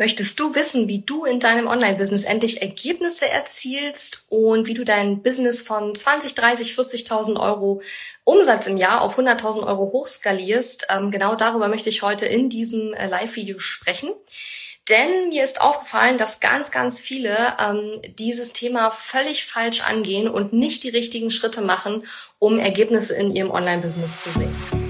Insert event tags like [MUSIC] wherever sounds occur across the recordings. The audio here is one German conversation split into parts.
Möchtest du wissen, wie du in deinem Online-Business endlich Ergebnisse erzielst und wie du dein Business von 20, 30, 40.000 Euro Umsatz im Jahr auf 100.000 Euro hochskalierst? Ähm, genau darüber möchte ich heute in diesem äh, Live-Video sprechen. Denn mir ist aufgefallen, dass ganz, ganz viele ähm, dieses Thema völlig falsch angehen und nicht die richtigen Schritte machen, um Ergebnisse in ihrem Online-Business zu sehen.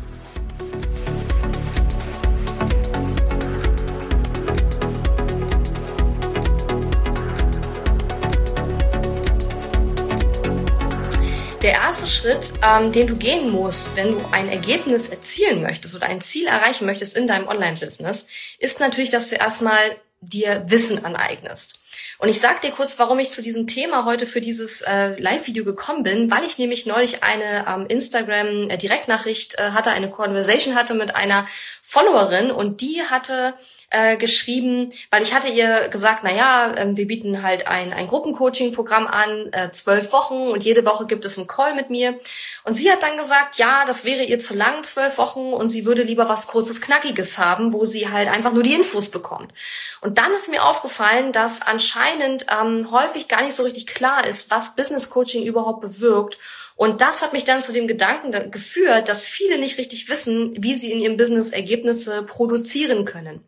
Schritt, ähm, den du gehen musst, wenn du ein Ergebnis erzielen möchtest oder ein Ziel erreichen möchtest in deinem Online-Business, ist natürlich, dass du erstmal dir Wissen aneignest. Und ich sag dir kurz, warum ich zu diesem Thema heute für dieses äh, Live-Video gekommen bin, weil ich nämlich neulich eine ähm, Instagram-Direktnachricht äh, hatte, eine Conversation hatte mit einer Followerin und die hatte äh, geschrieben, weil ich hatte ihr gesagt, na ja, äh, wir bieten halt ein, ein Gruppencoaching-Programm an, äh, zwölf Wochen und jede Woche gibt es einen Call mit mir. Und sie hat dann gesagt, ja, das wäre ihr zu lang, zwölf Wochen, und sie würde lieber was kurzes, knackiges haben, wo sie halt einfach nur die Infos bekommt. Und dann ist mir aufgefallen, dass anscheinend ähm, häufig gar nicht so richtig klar ist, was Business Coaching überhaupt bewirkt und das hat mich dann zu dem Gedanken geführt, dass viele nicht richtig wissen, wie sie in ihrem Business Ergebnisse produzieren können.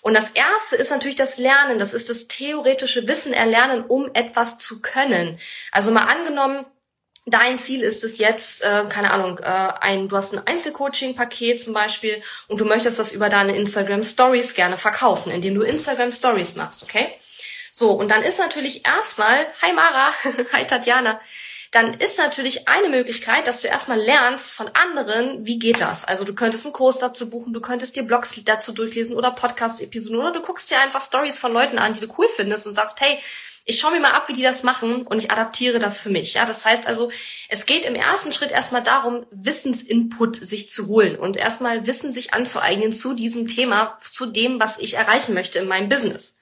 Und das erste ist natürlich das Lernen. Das ist das theoretische Wissen erlernen, um etwas zu können. Also mal angenommen, Dein Ziel ist es jetzt, äh, keine Ahnung, äh, ein, du hast ein Einzelcoaching-Paket zum Beispiel und du möchtest das über deine Instagram Stories gerne verkaufen, indem du Instagram Stories machst, okay? So, und dann ist natürlich erstmal, hi Mara, [LAUGHS] hi Tatjana, dann ist natürlich eine Möglichkeit, dass du erstmal lernst von anderen, wie geht das? Also du könntest einen Kurs dazu buchen, du könntest dir Blogs dazu durchlesen oder Podcast-Episoden oder du guckst dir einfach Stories von Leuten an, die du cool findest und sagst, hey, ich schaue mir mal ab, wie die das machen und ich adaptiere das für mich. Ja, das heißt also, es geht im ersten Schritt erstmal darum, Wissensinput sich zu holen und erstmal Wissen sich anzueignen zu diesem Thema, zu dem, was ich erreichen möchte in meinem Business.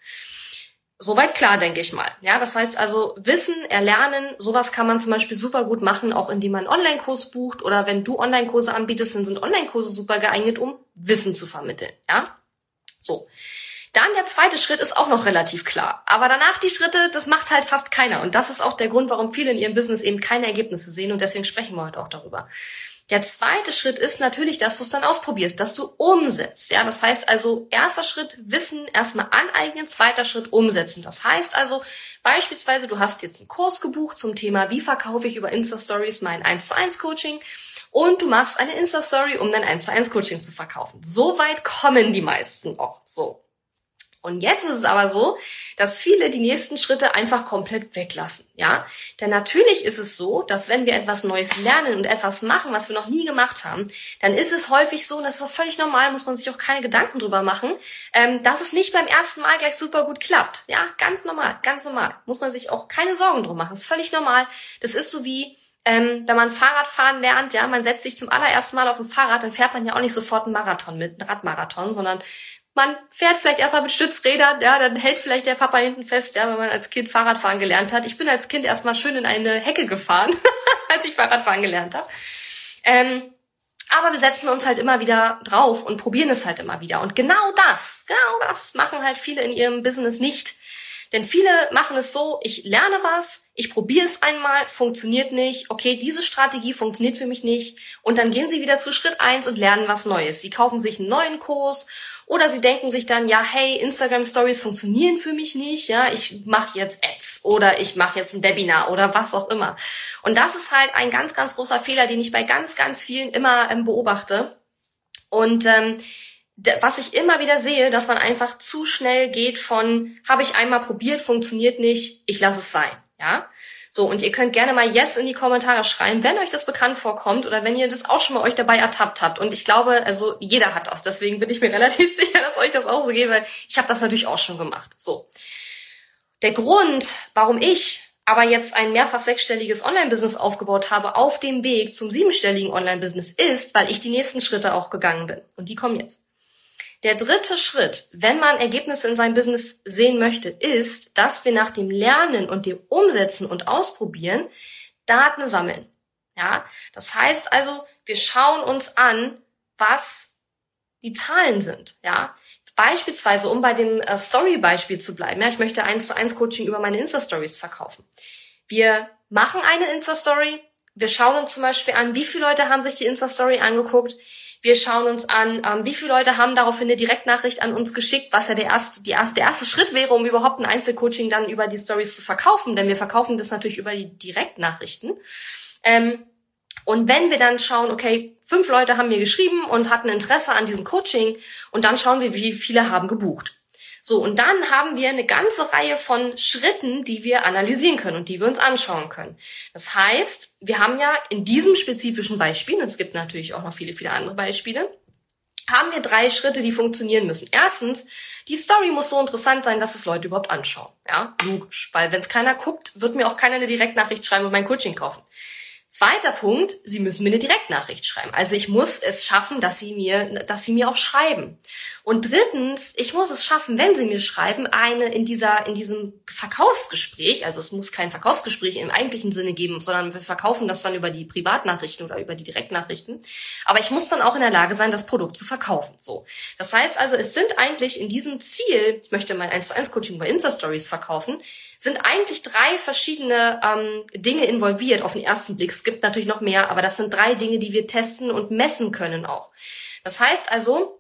Soweit klar, denke ich mal. Ja, das heißt also Wissen, Erlernen, sowas kann man zum Beispiel super gut machen, auch indem man einen Online-Kurs bucht oder wenn du Online-Kurse anbietest, dann sind Online-Kurse super geeignet, um Wissen zu vermitteln. Ja, so. Dann der zweite Schritt ist auch noch relativ klar. Aber danach die Schritte, das macht halt fast keiner. Und das ist auch der Grund, warum viele in ihrem Business eben keine Ergebnisse sehen. Und deswegen sprechen wir heute auch darüber. Der zweite Schritt ist natürlich, dass du es dann ausprobierst, dass du umsetzt. Ja, das heißt also, erster Schritt Wissen erstmal aneignen, zweiter Schritt umsetzen. Das heißt also, beispielsweise, du hast jetzt einen Kurs gebucht zum Thema, wie verkaufe ich über Insta-Stories mein 1 zu 1 Coaching und du machst eine Insta-Story, um dein 1 zu 1 Coaching zu verkaufen. So weit kommen die meisten auch. So. Und jetzt ist es aber so, dass viele die nächsten Schritte einfach komplett weglassen, ja? Denn natürlich ist es so, dass wenn wir etwas Neues lernen und etwas machen, was wir noch nie gemacht haben, dann ist es häufig so, und das ist auch völlig normal, muss man sich auch keine Gedanken drüber machen, ähm, dass es nicht beim ersten Mal gleich super gut klappt. Ja, ganz normal, ganz normal. Muss man sich auch keine Sorgen drum machen. Das ist völlig normal. Das ist so wie, ähm, wenn man Fahrradfahren lernt, ja, man setzt sich zum allerersten Mal auf ein Fahrrad, dann fährt man ja auch nicht sofort einen Marathon mit, einen Radmarathon, sondern man fährt vielleicht erstmal mit Stützrädern, ja, dann hält vielleicht der Papa hinten fest, ja, wenn man als Kind Fahrradfahren gelernt hat. Ich bin als Kind erstmal schön in eine Hecke gefahren, [LAUGHS] als ich Fahrradfahren gelernt habe. Ähm, aber wir setzen uns halt immer wieder drauf und probieren es halt immer wieder. Und genau das, genau das machen halt viele in ihrem Business nicht. Denn viele machen es so, ich lerne was, ich probiere es einmal, funktioniert nicht, okay, diese Strategie funktioniert für mich nicht und dann gehen sie wieder zu Schritt eins und lernen was Neues. Sie kaufen sich einen neuen Kurs oder sie denken sich dann, ja, hey, Instagram Stories funktionieren für mich nicht, ja, ich mache jetzt Ads oder ich mache jetzt ein Webinar oder was auch immer. Und das ist halt ein ganz, ganz großer Fehler, den ich bei ganz, ganz vielen immer ähm, beobachte. Und ähm, was ich immer wieder sehe, dass man einfach zu schnell geht von, habe ich einmal probiert, funktioniert nicht, ich lasse es sein, ja. So, und ihr könnt gerne mal Yes in die Kommentare schreiben, wenn euch das bekannt vorkommt oder wenn ihr das auch schon mal euch dabei ertappt habt. Und ich glaube, also jeder hat das. Deswegen bin ich mir [LAUGHS] relativ sicher, dass euch das auch so geht, weil ich habe das natürlich auch schon gemacht. So. Der Grund, warum ich aber jetzt ein mehrfach sechsstelliges Online-Business aufgebaut habe auf dem Weg zum siebenstelligen Online-Business ist, weil ich die nächsten Schritte auch gegangen bin. Und die kommen jetzt. Der dritte Schritt, wenn man Ergebnisse in seinem Business sehen möchte, ist, dass wir nach dem Lernen und dem Umsetzen und Ausprobieren Daten sammeln. Ja, das heißt also, wir schauen uns an, was die Zahlen sind. Ja, beispielsweise, um bei dem äh, Story-Beispiel zu bleiben. Ja, ich möchte eins zu eins Coaching über meine Insta-Stories verkaufen. Wir machen eine Insta-Story. Wir schauen uns zum Beispiel an, wie viele Leute haben sich die Insta-Story angeguckt wir schauen uns an, ähm, wie viele Leute haben daraufhin eine Direktnachricht an uns geschickt, was ja der erste, die erste, der erste Schritt wäre, um überhaupt ein Einzelcoaching dann über die Stories zu verkaufen, denn wir verkaufen das natürlich über die Direktnachrichten. Ähm, und wenn wir dann schauen, okay, fünf Leute haben mir geschrieben und hatten Interesse an diesem Coaching und dann schauen wir, wie viele haben gebucht. So, und dann haben wir eine ganze Reihe von Schritten, die wir analysieren können und die wir uns anschauen können. Das heißt, wir haben ja in diesem spezifischen Beispiel, es gibt natürlich auch noch viele, viele andere Beispiele, haben wir drei Schritte, die funktionieren müssen. Erstens, die Story muss so interessant sein, dass es Leute überhaupt anschauen. Ja, logisch. Weil wenn es keiner guckt, wird mir auch keiner eine Direktnachricht schreiben und mein Coaching kaufen. Zweiter Punkt, Sie müssen mir eine Direktnachricht schreiben. Also ich muss es schaffen, dass Sie mir, dass Sie mir auch schreiben. Und drittens, ich muss es schaffen, wenn Sie mir schreiben, eine in dieser, in diesem Verkaufsgespräch, also es muss kein Verkaufsgespräch im eigentlichen Sinne geben, sondern wir verkaufen das dann über die Privatnachrichten oder über die Direktnachrichten. Aber ich muss dann auch in der Lage sein, das Produkt zu verkaufen. So. Das heißt also, es sind eigentlich in diesem Ziel, ich möchte mein 1 zu 1 Coaching bei Insta Stories verkaufen, sind eigentlich drei verschiedene ähm, Dinge involviert auf den ersten Blick. Es gibt natürlich noch mehr, aber das sind drei Dinge, die wir testen und messen können auch. Das heißt also,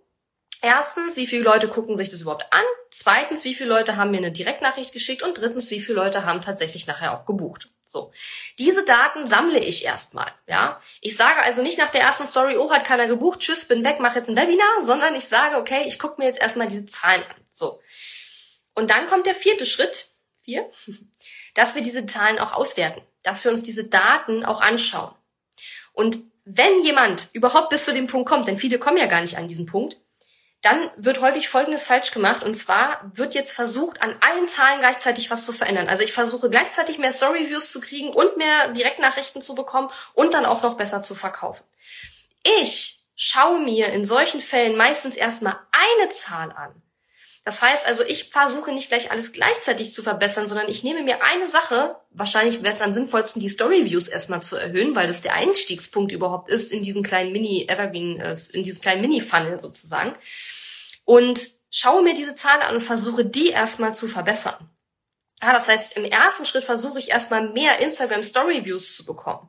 erstens, wie viele Leute gucken sich das überhaupt an? Zweitens, wie viele Leute haben mir eine Direktnachricht geschickt? Und drittens, wie viele Leute haben tatsächlich nachher auch gebucht? So. Diese Daten sammle ich erstmal, ja. Ich sage also nicht nach der ersten Story, oh, hat keiner gebucht, tschüss, bin weg, mache jetzt ein Webinar, sondern ich sage, okay, ich gucke mir jetzt erstmal diese Zahlen an. So. Und dann kommt der vierte Schritt, vier, [LAUGHS] dass wir diese Zahlen auch auswerten, dass wir uns diese Daten auch anschauen. Und wenn jemand überhaupt bis zu dem Punkt kommt, denn viele kommen ja gar nicht an diesen Punkt, dann wird häufig Folgendes falsch gemacht. Und zwar wird jetzt versucht, an allen Zahlen gleichzeitig was zu verändern. Also ich versuche gleichzeitig mehr Story-Views zu kriegen und mehr Direktnachrichten zu bekommen und dann auch noch besser zu verkaufen. Ich schaue mir in solchen Fällen meistens erstmal eine Zahl an das heißt also, ich versuche nicht gleich alles gleichzeitig zu verbessern, sondern ich nehme mir eine Sache, wahrscheinlich wäre es am sinnvollsten, die Story-Views erstmal zu erhöhen, weil das der Einstiegspunkt überhaupt ist in diesen kleinen Mini-Evergreen, äh, in diesen kleinen Mini-Funnel sozusagen. Und schaue mir diese Zahlen an und versuche die erstmal zu verbessern. Ja, das heißt, im ersten Schritt versuche ich erstmal mehr Instagram Story Views zu bekommen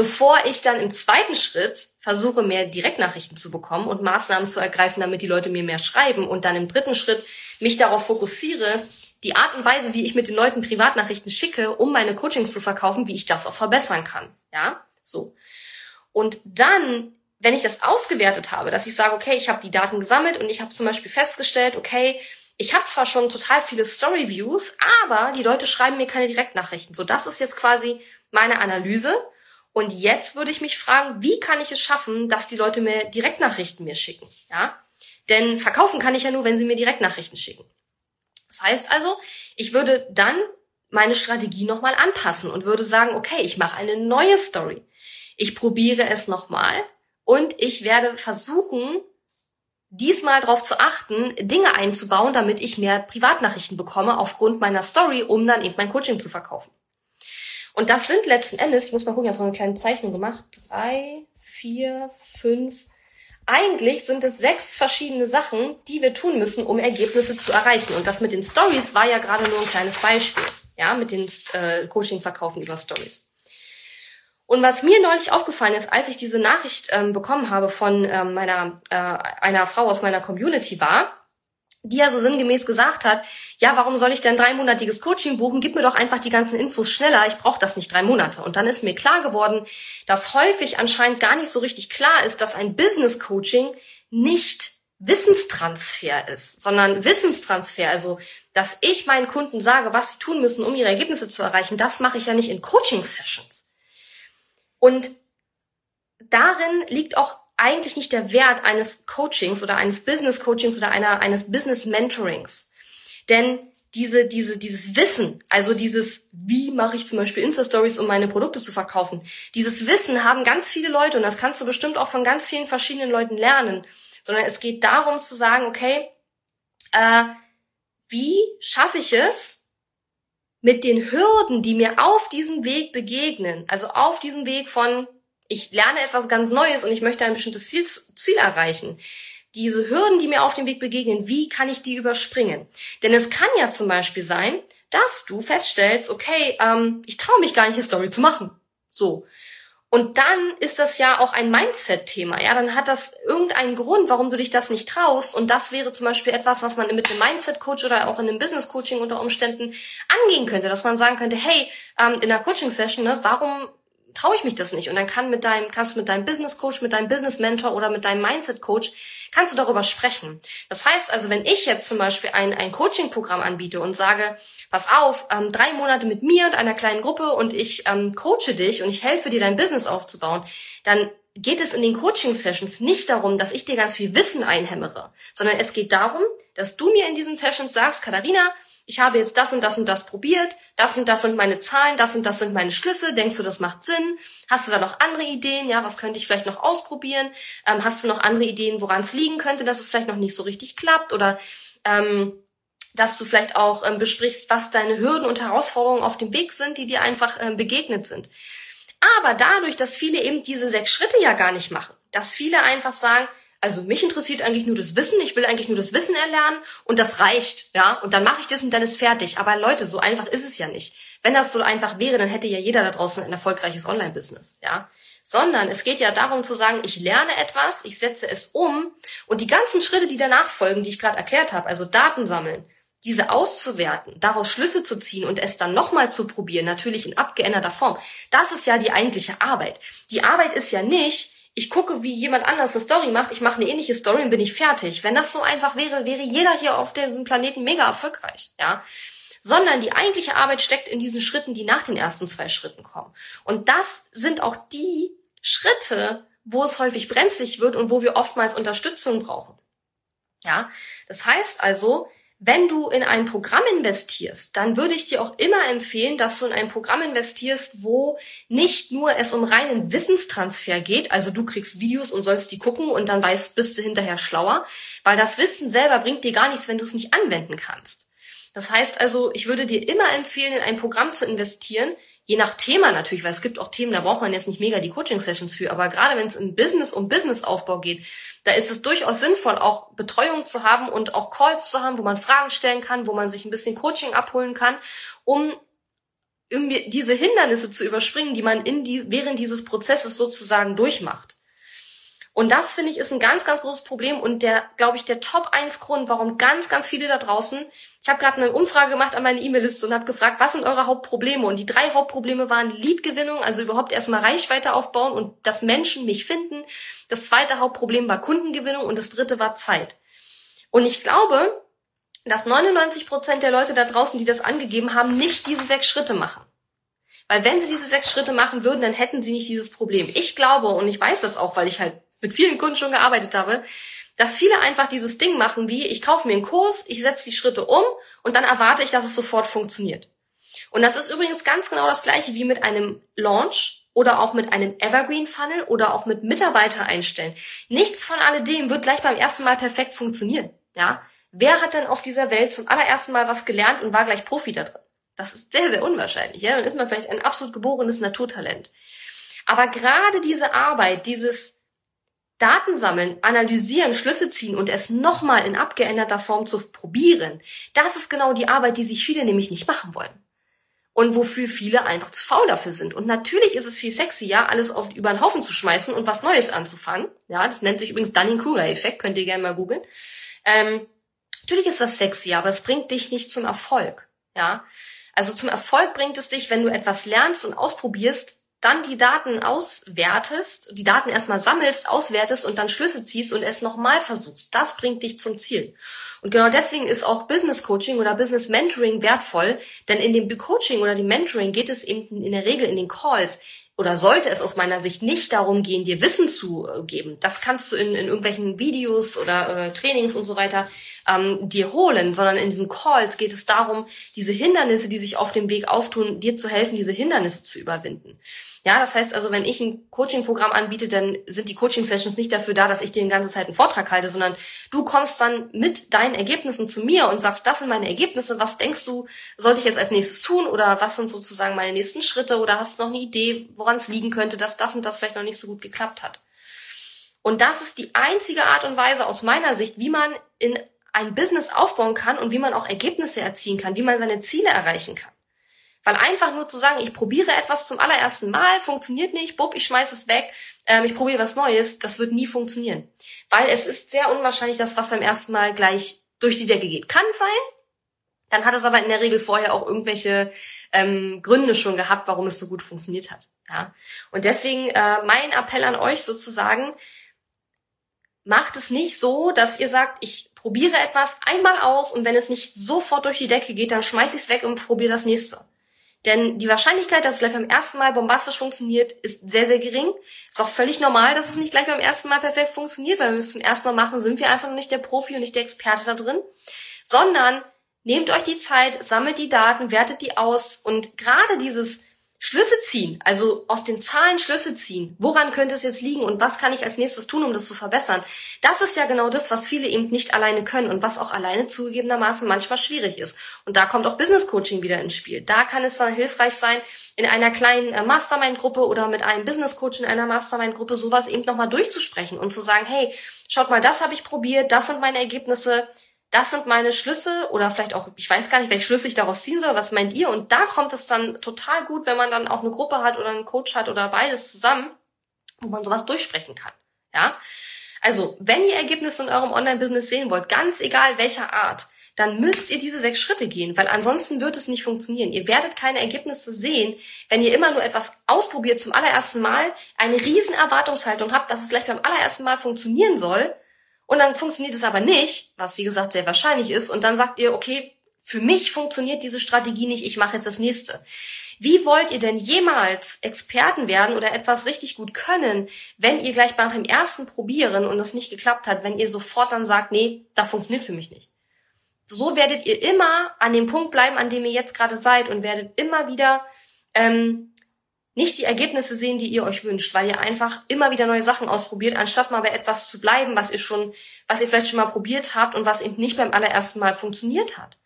bevor ich dann im zweiten Schritt versuche, mehr Direktnachrichten zu bekommen und Maßnahmen zu ergreifen, damit die Leute mir mehr schreiben und dann im dritten Schritt mich darauf fokussiere, die Art und Weise, wie ich mit den Leuten Privatnachrichten schicke, um meine Coachings zu verkaufen, wie ich das auch verbessern kann. Ja, so. Und dann, wenn ich das ausgewertet habe, dass ich sage, okay, ich habe die Daten gesammelt und ich habe zum Beispiel festgestellt, okay, ich habe zwar schon total viele Story-Views, aber die Leute schreiben mir keine Direktnachrichten. So, das ist jetzt quasi meine Analyse. Und jetzt würde ich mich fragen, wie kann ich es schaffen, dass die Leute mir Direktnachrichten mir schicken? Ja? Denn verkaufen kann ich ja nur, wenn sie mir Direktnachrichten schicken. Das heißt also, ich würde dann meine Strategie nochmal anpassen und würde sagen, okay, ich mache eine neue Story. Ich probiere es nochmal und ich werde versuchen, diesmal darauf zu achten, Dinge einzubauen, damit ich mehr Privatnachrichten bekomme aufgrund meiner Story, um dann eben mein Coaching zu verkaufen. Und das sind letzten Endes, ich muss mal gucken, ich habe so eine kleine Zeichnung gemacht, drei, vier, fünf. Eigentlich sind es sechs verschiedene Sachen, die wir tun müssen, um Ergebnisse zu erreichen. Und das mit den Stories war ja gerade nur ein kleines Beispiel. Ja, mit den äh, Coaching-Verkaufen über Stories. Und was mir neulich aufgefallen ist, als ich diese Nachricht ähm, bekommen habe von ähm, meiner äh, einer Frau aus meiner Community war, die ja so sinngemäß gesagt hat, ja, warum soll ich denn dreimonatiges Coaching buchen? Gib mir doch einfach die ganzen Infos schneller, ich brauche das nicht drei Monate. Und dann ist mir klar geworden, dass häufig anscheinend gar nicht so richtig klar ist, dass ein Business Coaching nicht Wissenstransfer ist, sondern Wissenstransfer, also dass ich meinen Kunden sage, was sie tun müssen, um ihre Ergebnisse zu erreichen, das mache ich ja nicht in Coaching-Sessions. Und darin liegt auch eigentlich nicht der Wert eines Coachings oder eines Business Coachings oder einer, eines Business Mentorings. Denn diese, diese, dieses Wissen, also dieses, wie mache ich zum Beispiel Insta-Stories, um meine Produkte zu verkaufen, dieses Wissen haben ganz viele Leute und das kannst du bestimmt auch von ganz vielen verschiedenen Leuten lernen, sondern es geht darum zu sagen, okay, äh, wie schaffe ich es, mit den Hürden, die mir auf diesem Weg begegnen, also auf diesem Weg von, ich lerne etwas ganz Neues und ich möchte ein bestimmtes Ziel, Ziel erreichen, diese Hürden, die mir auf dem Weg begegnen, wie kann ich die überspringen? Denn es kann ja zum Beispiel sein, dass du feststellst, okay, ähm, ich traue mich gar nicht, eine Story zu machen. So. Und dann ist das ja auch ein Mindset-Thema. Ja, dann hat das irgendeinen Grund, warum du dich das nicht traust. Und das wäre zum Beispiel etwas, was man mit einem Mindset-Coach oder auch in einem Business-Coaching unter Umständen angehen könnte, dass man sagen könnte, hey, ähm, in einer Coaching-Session, ne, warum traue ich mich das nicht? Und dann kann mit deinem, kannst du mit deinem Business-Coach, mit deinem Business-Mentor oder mit deinem Mindset-Coach kannst du darüber sprechen. Das heißt also, wenn ich jetzt zum Beispiel ein, ein Coaching-Programm anbiete und sage, pass auf, ähm, drei Monate mit mir und einer kleinen Gruppe und ich ähm, coache dich und ich helfe dir, dein Business aufzubauen, dann geht es in den Coaching-Sessions nicht darum, dass ich dir ganz viel Wissen einhämmere, sondern es geht darum, dass du mir in diesen Sessions sagst, Katharina, ich habe jetzt das und das und das probiert, das und das sind meine Zahlen, das und das sind meine Schlüsse, denkst du, das macht Sinn? Hast du da noch andere Ideen? Ja, was könnte ich vielleicht noch ausprobieren? Ähm, hast du noch andere Ideen, woran es liegen könnte, dass es vielleicht noch nicht so richtig klappt? Oder ähm, dass du vielleicht auch ähm, besprichst, was deine Hürden und Herausforderungen auf dem Weg sind, die dir einfach ähm, begegnet sind. Aber dadurch, dass viele eben diese sechs Schritte ja gar nicht machen, dass viele einfach sagen, also mich interessiert eigentlich nur das Wissen, ich will eigentlich nur das Wissen erlernen und das reicht, ja, und dann mache ich das und dann ist fertig. Aber Leute, so einfach ist es ja nicht. Wenn das so einfach wäre, dann hätte ja jeder da draußen ein erfolgreiches Online-Business, ja. Sondern es geht ja darum zu sagen, ich lerne etwas, ich setze es um und die ganzen Schritte, die danach folgen, die ich gerade erklärt habe, also Daten sammeln, diese auszuwerten, daraus Schlüsse zu ziehen und es dann nochmal zu probieren, natürlich in abgeänderter Form, das ist ja die eigentliche Arbeit. Die Arbeit ist ja nicht, ich gucke, wie jemand anders eine Story macht, ich mache eine ähnliche Story und bin ich fertig. Wenn das so einfach wäre, wäre jeder hier auf diesem Planeten mega erfolgreich, ja. Sondern die eigentliche Arbeit steckt in diesen Schritten, die nach den ersten zwei Schritten kommen. Und das sind auch die Schritte, wo es häufig brenzlig wird und wo wir oftmals Unterstützung brauchen. Ja, das heißt also, wenn du in ein Programm investierst, dann würde ich dir auch immer empfehlen, dass du in ein Programm investierst, wo nicht nur es um reinen Wissenstransfer geht, also du kriegst Videos und sollst die gucken und dann weißt, bist du hinterher schlauer, weil das Wissen selber bringt dir gar nichts, wenn du es nicht anwenden kannst. Das heißt also, ich würde dir immer empfehlen, in ein Programm zu investieren, je nach Thema natürlich, weil es gibt auch Themen, da braucht man jetzt nicht mega die Coaching-Sessions für, aber gerade wenn es im Business um Businessaufbau geht, da ist es durchaus sinnvoll, auch Betreuung zu haben und auch Calls zu haben, wo man Fragen stellen kann, wo man sich ein bisschen Coaching abholen kann, um diese Hindernisse zu überspringen, die man in die, während dieses Prozesses sozusagen durchmacht. Und das finde ich ist ein ganz, ganz großes Problem und der, glaube ich, der Top 1 Grund, warum ganz, ganz viele da draußen ich habe gerade eine Umfrage gemacht an meine E-Mail-Liste und habe gefragt, was sind eure Hauptprobleme? Und die drei Hauptprobleme waren Leadgewinnung, also überhaupt erstmal Reichweite aufbauen und dass Menschen mich finden. Das zweite Hauptproblem war Kundengewinnung und das dritte war Zeit. Und ich glaube, dass 99 Prozent der Leute da draußen, die das angegeben haben, nicht diese sechs Schritte machen. Weil wenn sie diese sechs Schritte machen würden, dann hätten sie nicht dieses Problem. Ich glaube, und ich weiß das auch, weil ich halt mit vielen Kunden schon gearbeitet habe, dass viele einfach dieses Ding machen wie, ich kaufe mir einen Kurs, ich setze die Schritte um und dann erwarte ich, dass es sofort funktioniert. Und das ist übrigens ganz genau das gleiche wie mit einem Launch oder auch mit einem Evergreen Funnel oder auch mit Mitarbeiter einstellen. Nichts von alledem wird gleich beim ersten Mal perfekt funktionieren. Ja? Wer hat denn auf dieser Welt zum allerersten Mal was gelernt und war gleich Profi da drin? Das ist sehr, sehr unwahrscheinlich. Ja? Dann ist man vielleicht ein absolut geborenes Naturtalent. Aber gerade diese Arbeit, dieses Daten sammeln, analysieren, Schlüsse ziehen und es nochmal in abgeänderter Form zu probieren, das ist genau die Arbeit, die sich viele nämlich nicht machen wollen. Und wofür viele einfach zu faul dafür sind. Und natürlich ist es viel sexier, alles auf, über den Haufen zu schmeißen und was Neues anzufangen. Ja, das nennt sich übrigens Dunning-Kruger-Effekt, könnt ihr gerne mal googeln. Ähm, natürlich ist das sexier, aber es bringt dich nicht zum Erfolg. Ja, also zum Erfolg bringt es dich, wenn du etwas lernst und ausprobierst, dann die Daten auswertest, die Daten erstmal sammelst, auswertest und dann Schlüsse ziehst und es nochmal versuchst. Das bringt dich zum Ziel. Und genau deswegen ist auch Business Coaching oder Business Mentoring wertvoll, denn in dem Coaching oder dem Mentoring geht es eben in der Regel in den Calls oder sollte es aus meiner Sicht nicht darum gehen, dir Wissen zu äh, geben. Das kannst du in, in irgendwelchen Videos oder äh, Trainings und so weiter ähm, dir holen, sondern in diesen Calls geht es darum, diese Hindernisse, die sich auf dem Weg auftun, dir zu helfen, diese Hindernisse zu überwinden. Ja, das heißt also, wenn ich ein Coaching-Programm anbiete, dann sind die Coaching-Sessions nicht dafür da, dass ich dir die ganze Zeit einen Vortrag halte, sondern du kommst dann mit deinen Ergebnissen zu mir und sagst, das sind meine Ergebnisse, was denkst du, sollte ich jetzt als nächstes tun oder was sind sozusagen meine nächsten Schritte oder hast du noch eine Idee, woran es liegen könnte, dass das und das vielleicht noch nicht so gut geklappt hat. Und das ist die einzige Art und Weise aus meiner Sicht, wie man in ein Business aufbauen kann und wie man auch Ergebnisse erzielen kann, wie man seine Ziele erreichen kann. Weil einfach nur zu sagen, ich probiere etwas zum allerersten Mal, funktioniert nicht, bupp, ich schmeiß es weg, ähm, ich probiere was Neues, das wird nie funktionieren. Weil es ist sehr unwahrscheinlich, dass was beim ersten Mal gleich durch die Decke geht. Kann sein, dann hat es aber in der Regel vorher auch irgendwelche ähm, Gründe schon gehabt, warum es so gut funktioniert hat. Ja? Und deswegen äh, mein Appell an euch sozusagen, macht es nicht so, dass ihr sagt, ich probiere etwas einmal aus und wenn es nicht sofort durch die Decke geht, dann schmeiß ich es weg und probiere das nächste. Denn die Wahrscheinlichkeit, dass es gleich beim ersten Mal bombastisch funktioniert, ist sehr, sehr gering. Ist auch völlig normal, dass es nicht gleich beim ersten Mal perfekt funktioniert, weil wir es zum ersten Mal machen, sind wir einfach noch nicht der Profi und nicht der Experte da drin. Sondern nehmt euch die Zeit, sammelt die Daten, wertet die aus und gerade dieses Schlüsse ziehen, also aus den Zahlen Schlüsse ziehen. Woran könnte es jetzt liegen und was kann ich als nächstes tun, um das zu verbessern? Das ist ja genau das, was viele eben nicht alleine können und was auch alleine zugegebenermaßen manchmal schwierig ist. Und da kommt auch Business Coaching wieder ins Spiel. Da kann es dann hilfreich sein, in einer kleinen äh, Mastermind-Gruppe oder mit einem Business Coach in einer Mastermind-Gruppe sowas eben nochmal durchzusprechen und zu sagen, hey, schaut mal, das habe ich probiert, das sind meine Ergebnisse, das sind meine Schlüsse oder vielleicht auch, ich weiß gar nicht, welche Schlüsse ich daraus ziehen soll, was meint ihr? Und da kommt es dann total gut, wenn man dann auch eine Gruppe hat oder einen Coach hat oder beides zusammen, wo man sowas durchsprechen kann. Ja? Also, wenn ihr Ergebnisse in eurem Online-Business sehen wollt, ganz egal welcher Art, dann müsst ihr diese sechs Schritte gehen, weil ansonsten wird es nicht funktionieren. Ihr werdet keine Ergebnisse sehen, wenn ihr immer nur etwas ausprobiert zum allerersten Mal, eine riesen Erwartungshaltung habt, dass es gleich beim allerersten Mal funktionieren soll und dann funktioniert es aber nicht, was wie gesagt sehr wahrscheinlich ist, und dann sagt ihr, okay, für mich funktioniert diese Strategie nicht, ich mache jetzt das nächste. Wie wollt ihr denn jemals Experten werden oder etwas richtig gut können, wenn ihr gleich beim ersten Probieren und es nicht geklappt hat, wenn ihr sofort dann sagt, nee, das funktioniert für mich nicht. So werdet ihr immer an dem Punkt bleiben, an dem ihr jetzt gerade seid und werdet immer wieder ähm, nicht die Ergebnisse sehen, die ihr euch wünscht, weil ihr einfach immer wieder neue Sachen ausprobiert, anstatt mal bei etwas zu bleiben, was ihr schon, was ihr vielleicht schon mal probiert habt und was eben nicht beim allerersten Mal funktioniert hat.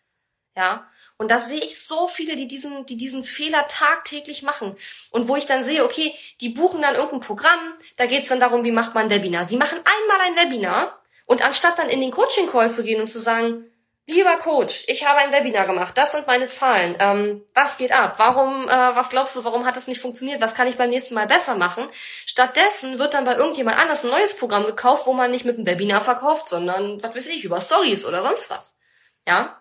Ja. Und da sehe ich so viele, die diesen, die diesen Fehler tagtäglich machen. Und wo ich dann sehe, okay, die buchen dann irgendein Programm, da geht's dann darum, wie macht man ein Webinar. Sie machen einmal ein Webinar und anstatt dann in den Coaching-Call zu gehen und zu sagen, Lieber Coach, ich habe ein Webinar gemacht. Das sind meine Zahlen. Ähm, was geht ab? Warum, äh, was glaubst du, warum hat das nicht funktioniert? Was kann ich beim nächsten Mal besser machen? Stattdessen wird dann bei irgendjemand anders ein neues Programm gekauft, wo man nicht mit einem Webinar verkauft, sondern, was weiß ich, über Stories oder sonst was. Ja?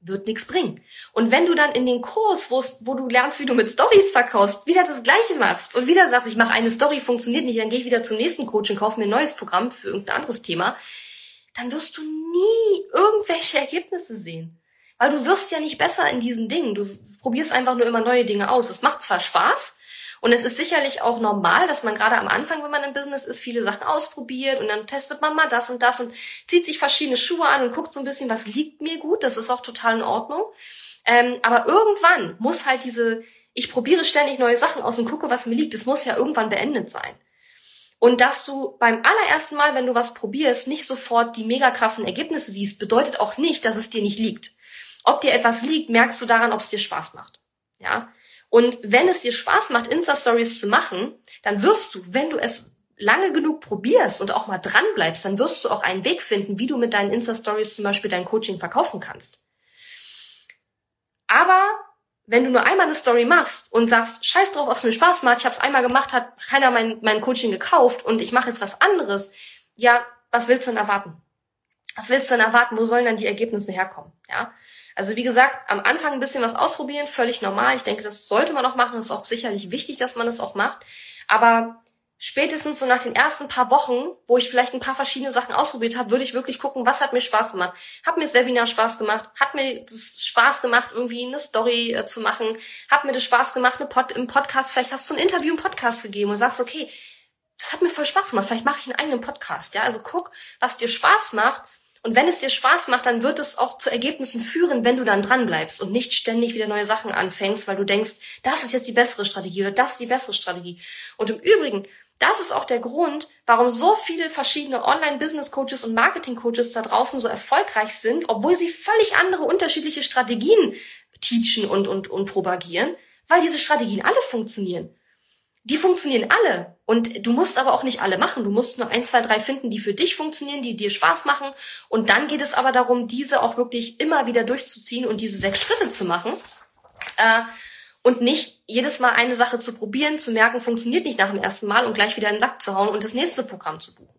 Wird nichts bringen. Und wenn du dann in den Kurs, wo du lernst, wie du mit Stories verkaufst, wieder das Gleiche machst und wieder sagst, ich mache eine Story, funktioniert nicht, dann gehe ich wieder zum nächsten Coach und kaufe mir ein neues Programm für irgendein anderes Thema, dann wirst du nie irgendwelche Ergebnisse sehen. Weil du wirst ja nicht besser in diesen Dingen. Du probierst einfach nur immer neue Dinge aus. Es macht zwar Spaß und es ist sicherlich auch normal, dass man gerade am Anfang, wenn man im Business ist, viele Sachen ausprobiert und dann testet man mal das und das und zieht sich verschiedene Schuhe an und guckt so ein bisschen, was liegt mir gut. Das ist auch total in Ordnung. Ähm, aber irgendwann muss halt diese, ich probiere ständig neue Sachen aus und gucke, was mir liegt. Das muss ja irgendwann beendet sein. Und dass du beim allerersten Mal, wenn du was probierst, nicht sofort die mega krassen Ergebnisse siehst, bedeutet auch nicht, dass es dir nicht liegt. Ob dir etwas liegt, merkst du daran, ob es dir Spaß macht. Ja? Und wenn es dir Spaß macht, Insta-Stories zu machen, dann wirst du, wenn du es lange genug probierst und auch mal dran bleibst, dann wirst du auch einen Weg finden, wie du mit deinen Insta-Stories zum Beispiel dein Coaching verkaufen kannst. Aber wenn du nur einmal eine Story machst und sagst, scheiß drauf, ob es mir Spaß macht, ich habe es einmal gemacht, hat keiner mein, mein Coaching gekauft und ich mache jetzt was anderes, ja, was willst du denn erwarten? Was willst du denn erwarten? Wo sollen dann die Ergebnisse herkommen? Ja, also wie gesagt, am Anfang ein bisschen was ausprobieren, völlig normal. Ich denke, das sollte man auch machen. Das ist auch sicherlich wichtig, dass man das auch macht. Aber spätestens so nach den ersten paar Wochen, wo ich vielleicht ein paar verschiedene Sachen ausprobiert habe, würde ich wirklich gucken, was hat mir Spaß gemacht. Hat mir das Webinar Spaß gemacht? Hat mir das Spaß gemacht, irgendwie eine Story äh, zu machen? Hat mir das Spaß gemacht, eine Pod im Podcast, vielleicht hast du ein Interview im Podcast gegeben und sagst, okay, das hat mir voll Spaß gemacht, vielleicht mache ich einen eigenen Podcast. Ja, also guck, was dir Spaß macht. Und wenn es dir Spaß macht, dann wird es auch zu Ergebnissen führen, wenn du dann dran bleibst und nicht ständig wieder neue Sachen anfängst, weil du denkst, das ist jetzt die bessere Strategie oder das ist die bessere Strategie. Und im Übrigen, das ist auch der Grund, warum so viele verschiedene Online-Business-Coaches und Marketing-Coaches da draußen so erfolgreich sind, obwohl sie völlig andere unterschiedliche Strategien teachen und, und, und propagieren, weil diese Strategien alle funktionieren. Die funktionieren alle. Und du musst aber auch nicht alle machen. Du musst nur ein, zwei, drei finden, die für dich funktionieren, die dir Spaß machen. Und dann geht es aber darum, diese auch wirklich immer wieder durchzuziehen und diese sechs Schritte zu machen. Äh, und nicht jedes Mal eine Sache zu probieren, zu merken, funktioniert nicht nach dem ersten Mal und gleich wieder in den Sack zu hauen und das nächste Programm zu buchen.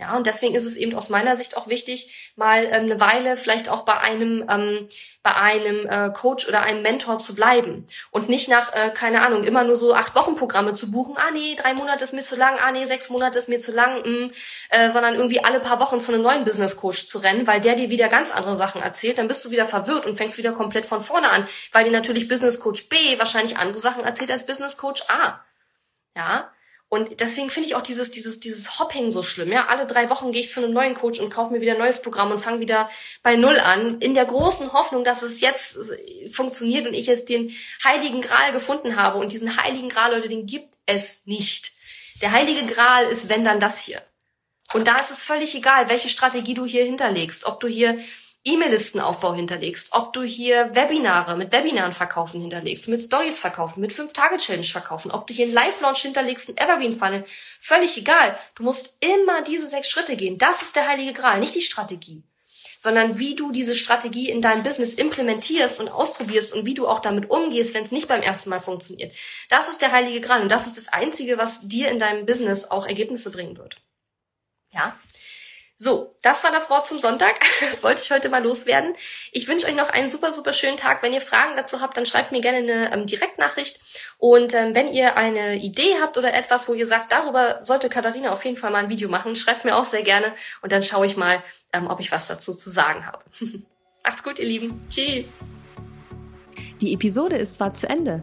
Ja, und deswegen ist es eben aus meiner Sicht auch wichtig, mal ähm, eine Weile vielleicht auch bei einem ähm, bei einem äh, Coach oder einem Mentor zu bleiben und nicht nach äh, keine Ahnung immer nur so acht Wochen Programme zu buchen. Ah nee, drei Monate ist mir zu lang. Ah nee, sechs Monate ist mir zu lang. Mh, mm, äh, sondern irgendwie alle paar Wochen zu einem neuen Business Coach zu rennen, weil der dir wieder ganz andere Sachen erzählt. Dann bist du wieder verwirrt und fängst wieder komplett von vorne an, weil dir natürlich Business Coach B wahrscheinlich andere Sachen erzählt als Business Coach A. Ja, und deswegen finde ich auch dieses, dieses, dieses Hopping so schlimm. Ja, alle drei Wochen gehe ich zu einem neuen Coach und kaufe mir wieder ein neues Programm und fange wieder bei Null an, in der großen Hoffnung, dass es jetzt äh, funktioniert und ich jetzt den heiligen Gral gefunden habe. Und diesen heiligen Gral, Leute, den gibt es nicht. Der heilige Gral ist, wenn dann das hier. Und da ist es völlig egal, welche Strategie du hier hinterlegst. Ob du hier E-Mail-Listenaufbau hinterlegst, ob du hier Webinare mit Webinaren verkaufen hinterlegst, mit Stories verkaufen, mit 5-Tage-Challenge verkaufen, ob du hier einen Live-Launch hinterlegst, einen Evergreen-Funnel, völlig egal. Du musst immer diese sechs Schritte gehen. Das ist der heilige Gral, nicht die Strategie sondern wie du diese Strategie in deinem Business implementierst und ausprobierst und wie du auch damit umgehst, wenn es nicht beim ersten Mal funktioniert. Das ist der heilige Gral und das ist das Einzige, was dir in deinem Business auch Ergebnisse bringen wird. Ja, so, das war das Wort zum Sonntag. [LAUGHS] Das wollte ich heute mal loswerden. Ich wünsche euch noch einen super, super schönen Tag. Wenn ihr Fragen dazu habt, dann schreibt mir gerne eine ähm, Direktnachricht. Und ähm, wenn ihr eine Idee habt oder etwas, wo ihr sagt, darüber sollte Katharina auf jeden Fall mal ein Video machen, schreibt mir auch sehr gerne. Und dann schaue ich mal, ähm, ob ich was dazu zu sagen habe. [LAUGHS] Macht's gut, ihr Lieben. Tschüss. Die Episode ist zwar zu Ende,